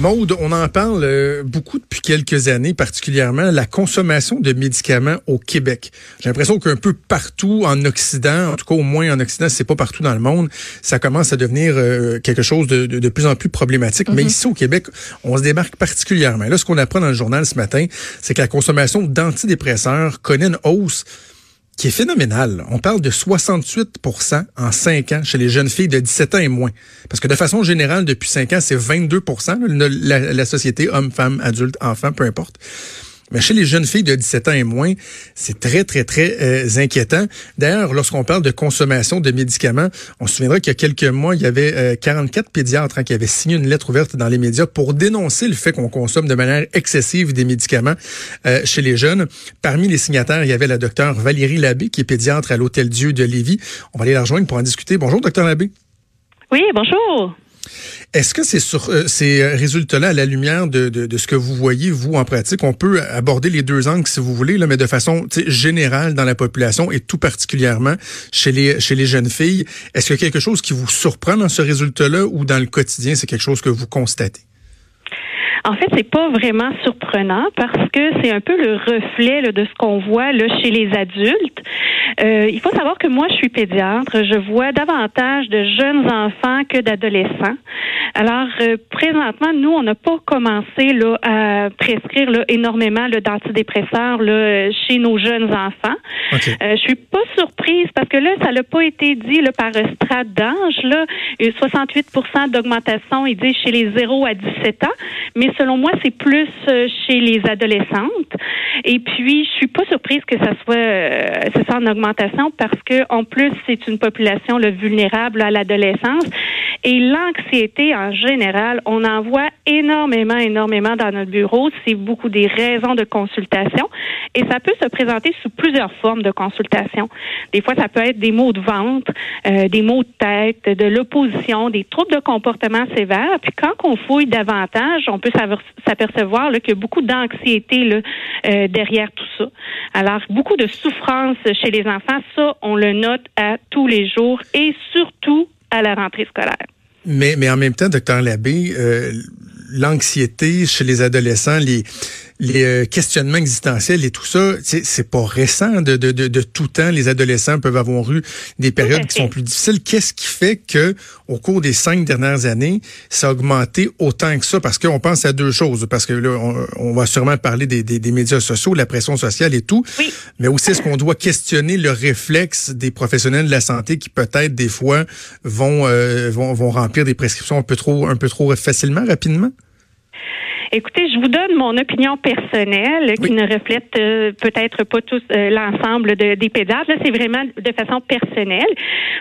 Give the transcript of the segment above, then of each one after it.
Maude, on en parle euh, beaucoup depuis quelques années, particulièrement la consommation de médicaments au Québec. J'ai l'impression qu'un peu partout en Occident, en tout cas au moins en Occident, c'est pas partout dans le monde, ça commence à devenir euh, quelque chose de, de, de, plus en plus problématique. Mais ici au Québec, on se démarque particulièrement. Là, ce qu'on apprend dans le journal ce matin, c'est que la consommation d'antidépresseurs connaît une hausse qui est phénoménal. On parle de 68% en 5 ans chez les jeunes filles de 17 ans et moins. Parce que de façon générale, depuis 5 ans, c'est 22 la, la société homme, femme, adulte, enfant, peu importe. Mais chez les jeunes filles de 17 ans et moins, c'est très, très, très euh, inquiétant. D'ailleurs, lorsqu'on parle de consommation de médicaments, on se souviendra qu'il y a quelques mois, il y avait 44 euh, pédiatres hein, qui avaient signé une lettre ouverte dans les médias pour dénoncer le fait qu'on consomme de manière excessive des médicaments euh, chez les jeunes. Parmi les signataires, il y avait la docteure Valérie Labbé, qui est pédiatre à l'Hôtel Dieu de Lévis. On va aller la rejoindre pour en discuter. Bonjour, docteur Labbé. Oui, bonjour. Est-ce que c'est sur euh, ces résultats-là, à la lumière de, de, de, ce que vous voyez, vous, en pratique, on peut aborder les deux angles, si vous voulez, là, mais de façon générale dans la population et tout particulièrement chez les, chez les jeunes filles? Est-ce qu'il y a quelque chose qui vous surprend dans ce résultat-là ou dans le quotidien, c'est quelque chose que vous constatez? En fait, c'est pas vraiment surprenant parce que c'est un peu le reflet là, de ce qu'on voit là, chez les adultes. Euh, il faut savoir que moi, je suis pédiatre. Je vois davantage de jeunes enfants que d'adolescents. Alors, euh, présentement, nous, on n'a pas commencé là, à prescrire là, énormément d'antidépresseurs là, chez nos jeunes enfants. Okay. Euh, je suis pas surprise parce que là, ça n'a pas été dit là, par strate d'âge. Là, 68% d'augmentation, il dit chez les 0 à 17 ans. Mais selon moi, c'est plus euh, chez les adolescentes. Et puis, je suis pas surprise que ça soit, euh, ça en augmentation parce que, en plus, c'est une population le vulnérable à l'adolescence. Et l'anxiété, en général, on en voit énormément, énormément dans notre bureau. C'est beaucoup des raisons de consultation. Et ça peut se présenter sous plusieurs formes de consultation. Des fois, ça peut être des maux de ventre, euh, des maux de tête, de l'opposition, des troubles de comportement sévères. Puis quand on fouille davantage, on peut s'apercevoir qu'il y a beaucoup d'anxiété euh, derrière tout ça. Alors, beaucoup de souffrance chez les enfants, ça, on le note à tous les jours et surtout à la rentrée scolaire. Mais, mais en même temps, docteur Labbé, euh, l'anxiété chez les adolescents, les les euh, questionnements existentiels et tout ça, c'est pas récent de, de, de, de, tout temps. Les adolescents peuvent avoir eu des périodes qui sont plus difficiles. Qu'est-ce qui fait que au cours des cinq dernières années, ça a augmenté autant que ça? Parce qu'on pense à deux choses. Parce que là, on, va sûrement parler des, des, des, médias sociaux, la pression sociale et tout. Oui. Mais aussi, est-ce qu'on doit questionner le réflexe des professionnels de la santé qui peut-être des fois vont, euh, vont, vont remplir des prescriptions un peu trop, un peu trop facilement, rapidement? Écoutez, je vous donne mon opinion personnelle qui ne reflète euh, peut-être pas tous euh, l'ensemble de, des pédiatres. Là, c'est vraiment de façon personnelle.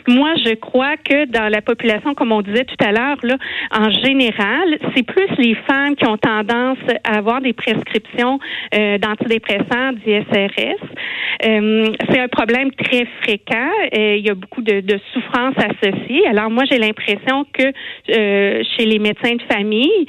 Moi, je crois que dans la population, comme on disait tout à l'heure, là, en général, c'est plus les femmes qui ont tendance à avoir des prescriptions euh, d'antidépresseurs, d'ISRS. c'est un problème très fréquent. il y a beaucoup de, de souffrances associées. Alors moi, j'ai l'impression que chez les médecins de famille,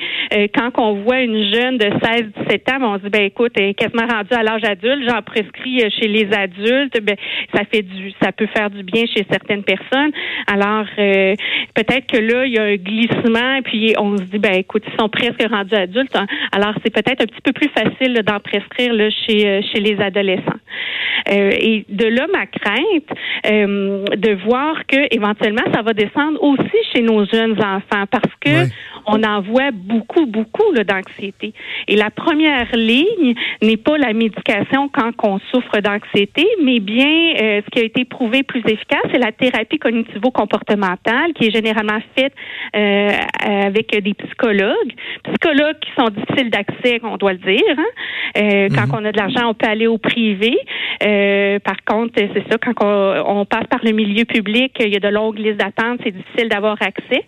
quand on voit une jeune de 16-17 ans, on se dit, ben écoute, elle est quasiment rendue à l'âge adulte, j'en prescris euh, chez les adultes, ben ça fait du, ça peut faire du bien chez certaines personnes. Alors euh, peut-être que là, il y a un glissement, puis on se dit, ben écoute, ils sont presque rendus adultes, hein. alors c'est peut-être un petit peu plus facile d'en prescrire là, chez euh, chez les adolescents. et de là ma crainte de voir que éventuellement ça va descendre aussi chez nos jeunes enfants parce que on en voit beaucoup beaucoup d'anxiété et la première ligne n'est pas la médication quand on souffre d'anxiété, mais bien euh, ce qui a été prouvé plus efficace, c'est la thérapie cognitivo-comportementale qui est généralement faite euh, avec des psychologues, psychologues qui sont difficiles d'accès, on doit le dire. Hein. Euh, quand mhm. on a de l'argent, on peut aller au privé. par contre, c'est ça, quand on, on, passe par le milieu public, il y a de longues listes d'attente, c'est difficile d'avoir accès.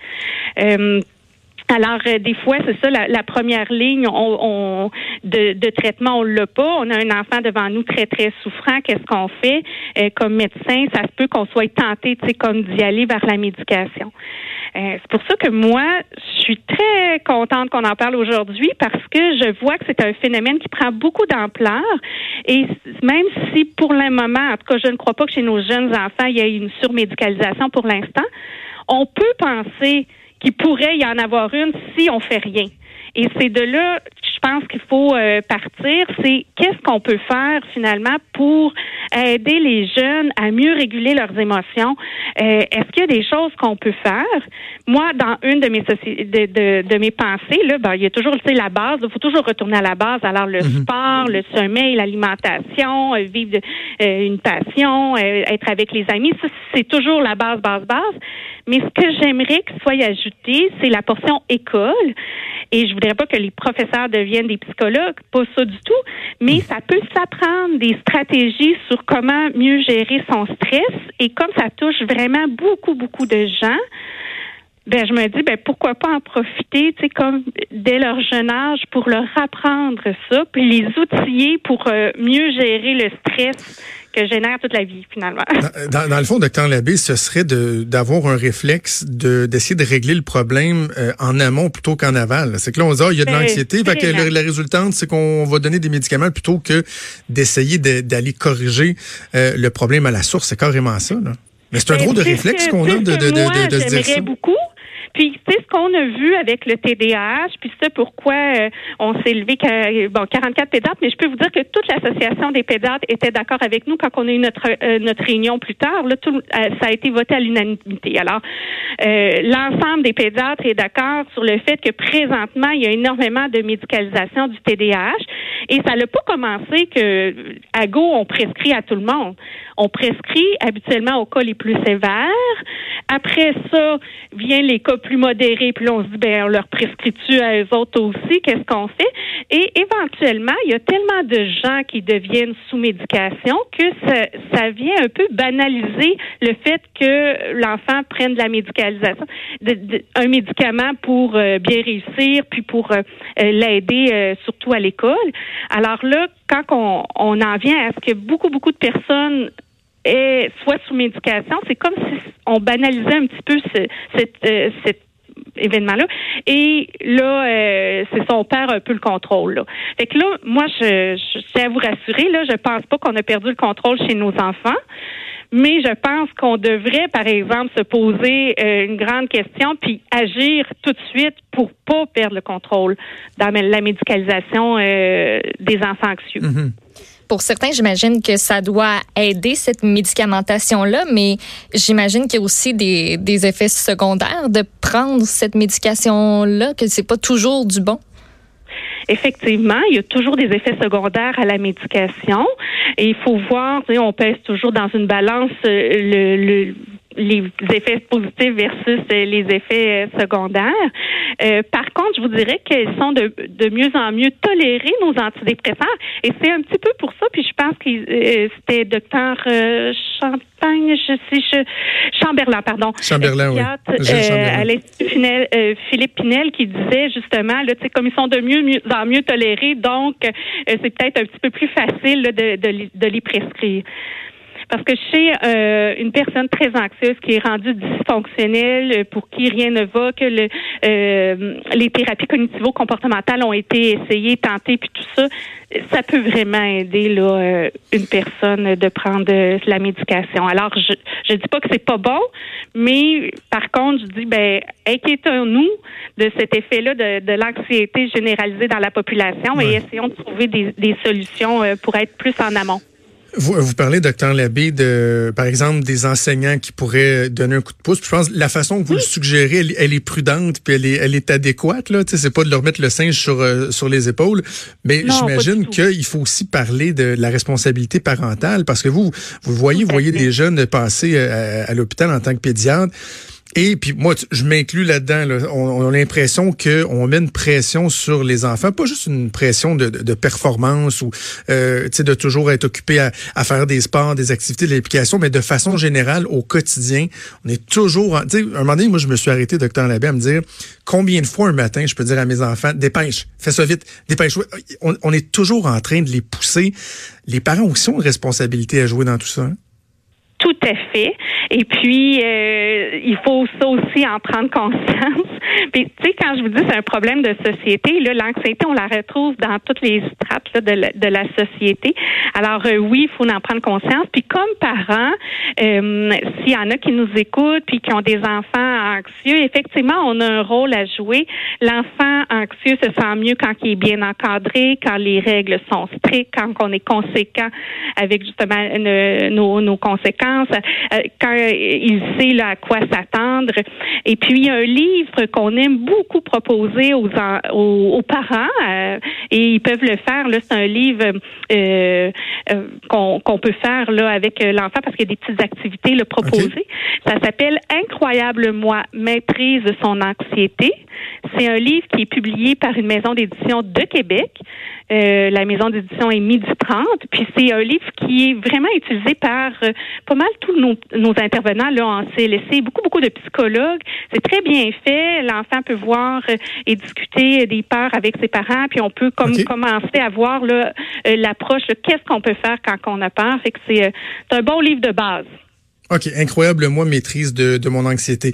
Alors, euh, des fois, c'est ça, la, la, première ligne on, on de, de, traitement, on l'a pas. On a un enfant devant nous très, très souffrant. Qu'est-ce qu'on fait? Euh, comme médecin, ça se peut qu'on soit tenté, tu sais, comme d'y aller vers la médication. Euh, c'est pour ça que moi, je suis très contente qu'on en parle aujourd'hui parce que je vois que c'est un phénomène qui prend beaucoup d'ampleur. Et même si pour le moment, en tout cas, je ne crois pas que chez nos jeunes enfants, il y ait une surmédicalisation pour l'instant, on peut penser qu'il pourrait y en avoir une si on fait rien. Et c'est de là, je pense qu'il faut euh, partir. C'est qu'est-ce qu'on peut faire finalement pour aider les jeunes à mieux réguler leurs émotions? Euh, est-ce qu'il y a des choses qu'on peut faire? Moi, dans une de mes de, de, de, mes pensées, là, ben, il y a toujours la base. Il faut toujours retourner à la base. Alors le mhm. sport, le sommeil, l'alimentation, euh, vivre une passion, être avec les amis, c'est toujours la base, base, base. Mais ce que j'aimerais que soit ajouté, c'est la portion école. Et je voudrais pas que les professeurs deviennent des psychologues, pas ça du tout, mais ça peut s'apprendre des stratégies sur comment mieux gérer son stress. Et comme ça touche vraiment beaucoup, beaucoup de gens, ben je me dis ben pourquoi pas en profiter, tu sais comme dès leur jeune âge pour leur apprendre ça, puis les outiller pour euh, mieux gérer le stress que génère toute la vie, finalement. Dans, le fond, docteur Labbé, ce serait d'avoir un réflexe de d'essayer de régler le problème euh, en amont plutôt qu'en aval. C'est que là, on dit, ah, il y a de l'anxiété, fait que la résultante, c'est qu'on va donner des médicaments plutôt que d'essayer d'aller corriger euh, le problème à la source. C'est carrément ça, là. Mais c'est un drôle de réflexe qu'on a de, de, de, de, se dire ça. beaucoup puis, c'est ce qu'on a vu avec le TDAH, puis c'est pourquoi euh, on s'est levé, bon, 44 pédiatres, mais je peux vous dire que toute l'association des pédiatres était d'accord avec nous quand on a eu notre, euh, notre réunion plus tard. Là, tout, euh, ça a été voté à l'unanimité. Alors, l'ensemble des pédiatres est d'accord sur le fait que présentement, il y a énormément de médicalisation du TDAH et ça n'a pas commencé que à Go, on prescrit à tout le monde. On prescrit habituellement aux cas les plus sévères. Après ça, viennent les cas plus modérés, puis là, on se dit, ben, on leur prescrit-tu à eux autres aussi, qu'est-ce qu'on fait? Et éventuellement, il y a tellement de gens qui deviennent sous médication que ça, ça vient un peu banaliser le fait que l'enfant prenne de la médicalisation, de, un médicament pour euh, bien réussir, puis pour euh, euh, l'aider surtout à l'école. Alors là, quand on, on en vient à ce que beaucoup, beaucoup de personnes est soit sous médication, c'est comme si on banalisait un petit peu ce, cet, euh, événement-là. Et là, euh, c'est son père un peu le contrôle. Là. Fait que là, moi, je, je tiens à vous rassurer, là, je pense pas qu'on a perdu le contrôle chez nos enfants. Mais je pense qu'on devrait, par exemple, se poser euh, une grande question puis agir tout de suite pour pas perdre le contrôle dans la médicalisation des enfants anxieux. Mm-hmm pour certains, j'imagine que ça doit aider cette médicamentation-là, mais j'imagine qu'il y a aussi des, des, effets secondaires de prendre cette médication-là, que c'est pas toujours du bon. Effectivement, il y a toujours des effets secondaires à la médication. Et il faut voir, on pèse toujours dans une balance euh, le, le les effets positifs versus euh, les effets euh, secondaires. Euh, par contre, je vous dirais qu'ils sont de, de mieux en mieux tolérés, nos antidépresseurs. Et c'est un petit peu pour ça, puis je pense que c'était docteur Champagne, je sais, je, Chamberlain, pardon. Chamberlain, oui. à l'Institut Philippe Pinel qui disait justement, là, comme ils sont de mieux, mieux en mieux tolérés, donc c'est peut-être un petit peu plus facile de, de, de les prescrire. Parce que chez euh, une personne très anxieuse qui est rendue dysfonctionnelle, euh, pour qui rien ne va, que le, euh, les thérapies cognitivo-comportementales ont été essayées, tentées, puis tout ça, ça peut vraiment aider là, une personne de prendre la médication. Alors, je je dis pas que c'est pas bon, mais par contre, je dis ben inquiétons-nous de cet effet-là de, de l'anxiété généralisée dans la population et essayons de trouver des, des solutions pour être plus en amont. Vous, vous parlez, docteur Labbé, de, par exemple, des enseignants qui pourraient donner un coup de pouce. je pense que la façon que vous le suggérez, elle, est prudente, puis elle est, elle est adéquate. Là, c'est pas de leur mettre le singe sur euh, sur les épaules, mais j'imagine qu'il faut aussi parler de la responsabilité parentale, parce que vous, vous voyez, vous voyez des jeunes passer euh, à, à l'hôpital en tant que pédiatre Et puis moi, je m'inclus là-dedans. Là. On, on, a l'impression qu'on met une pression sur les enfants, pas juste une pression de, de, de performance ou euh, de toujours être occupé à, à, faire des sports, des activités, de l'application, mais de façon générale, au quotidien, on est toujours... En, un moment donné, moi, je me suis arrêté, docteur Labbé, à me dire combien de fois un matin je peux dire à mes enfants, dépêche, fais ça vite, dépêche. On, on est toujours en train de les pousser. Les parents aussi ont une responsabilité à jouer dans tout ça. Hein? Tout à fait. Et puis, euh, il faut ça aussi en prendre conscience. Puis, tu sais, quand je vous dis c'est un problème de société, là, l'anxiété, on la retrouve dans toutes les strates là, de, la, de la société. Alors, euh, oui, il faut en prendre conscience. Puis, comme parents, euh, s'il y en a qui nous écoutent puis qui ont des enfants anxieux, effectivement, on a un rôle à jouer. L'enfant anxieux se sent mieux quand il est bien encadré, quand les règles sont strictes, quand on est conséquent avec justement nos, nos conséquences euh, quand il sait là, à quoi s'attendre. Et puis, il y a un livre qu'on aime beaucoup proposer aux, aux, parents euh, et ils peuvent le faire. Là, c'est un livre euh, qu'on peut faire là avec l'enfant parce qu'il y a des petites activités le proposées. Ça s'appelle Incroyable moi, maîtrise son anxiété. C'est un livre qui est publié par une maison d'édition de Québec. Euh, la maison d'édition est Midi 30. Puis c'est un livre qui est vraiment utilisé par euh, pas mal tous nos, nos, intervenants là en CLSC, beaucoup, beaucoup de psychologues. C'est très bien fait. L'enfant peut voir euh, et discuter des peurs avec ses parents, puis on peut comme commencer à voir l'approche, qu'est-ce qu'on peut faire quand on a peur. Fait que c'est un bon livre de base. OK, incroyable moi maîtrise de, de mon anxiété.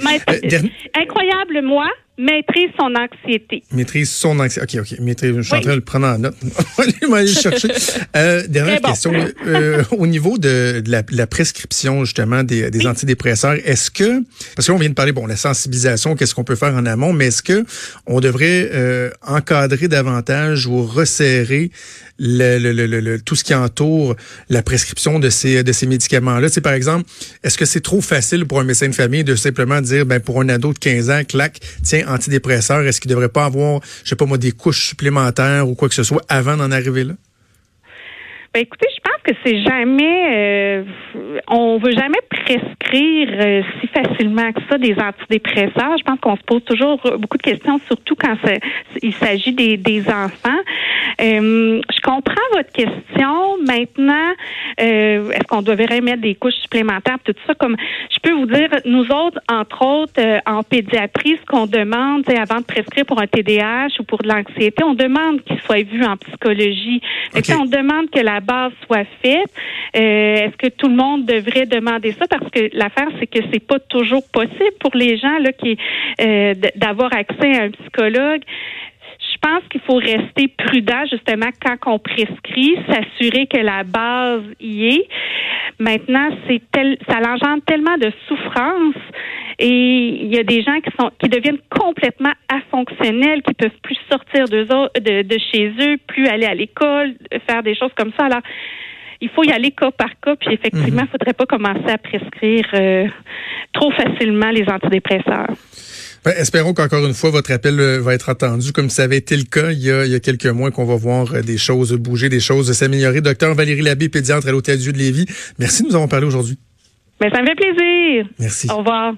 incroyable moi maîtrise son anxiété. Maîtrise son anxiété. OK, OK. Maîtrise, je suis en train de le prendre en note. On va aller chercher. Euh, dernière question. Euh, au niveau de, de, la, la, prescription, justement, des, des antidépresseurs, est-ce que, parce qu'on vient de parler, bon, la sensibilisation, qu'est-ce qu'on peut faire en amont, mais est-ce que on devrait euh, encadrer davantage ou resserrer le, le, le, tout ce qui entoure la prescription de ces, de ces médicaments-là? Tu par exemple, est-ce que c'est trop facile pour un médecin de famille de simplement dire, ben, pour un ado de 15 ans, clac, tiens, antidépresseurs, est-ce qu'il devrait pas avoir, je sais pas moi, des couches supplémentaires ou quoi que ce soit avant d'en arriver là? Ben, écoutez, que c'est jamais, euh, on veut jamais prescrire euh, si facilement que ça des antidépresseurs. Je pense qu'on se pose toujours beaucoup de questions, surtout quand il s'agit des, des enfants. Euh, je comprends votre question. Maintenant, euh, est-ce qu'on devrait mettre des couches supplémentaires, tout ça? Comme je peux vous dire, nous autres, entre autres, euh, en pédiatrie, ce qu'on demande, c'est avant de prescrire pour un TDAH ou pour de l'anxiété, on demande qu'il soit vu en psychologie. Okay. On demande que la base soit faite. est-ce que tout le monde devrait demander ça? Parce que l'affaire, c'est que c'est pas toujours possible pour les gens là qui d'avoir accès à un psychologue je pense qu'il faut rester prudent justement quand on prescrit, s'assurer que la base y est. Maintenant, c'est tel, ça l'engendre tellement de souffrance et il y a des gens qui sont qui deviennent complètement afonctionnels, qui peuvent plus sortir de, de chez eux, plus aller à l'école, faire des choses comme ça. Alors il faut y aller cas par cas, puis effectivement, il mhm. ne faudrait pas commencer à prescrire euh, trop facilement les antidépresseurs. Ben, espérons qu'encore une fois, votre appel euh, va être entendu, comme ça avait été le cas il y a, il y a quelques mois, qu'on va voir euh, des choses bouger, des choses s'améliorer. Docteur Valérie Labbé, pédiatre à l'Hôtel Dieu de Lévis, merci de nous avoir parlé aujourd'hui. Ben, ça me fait plaisir. Merci. Au revoir.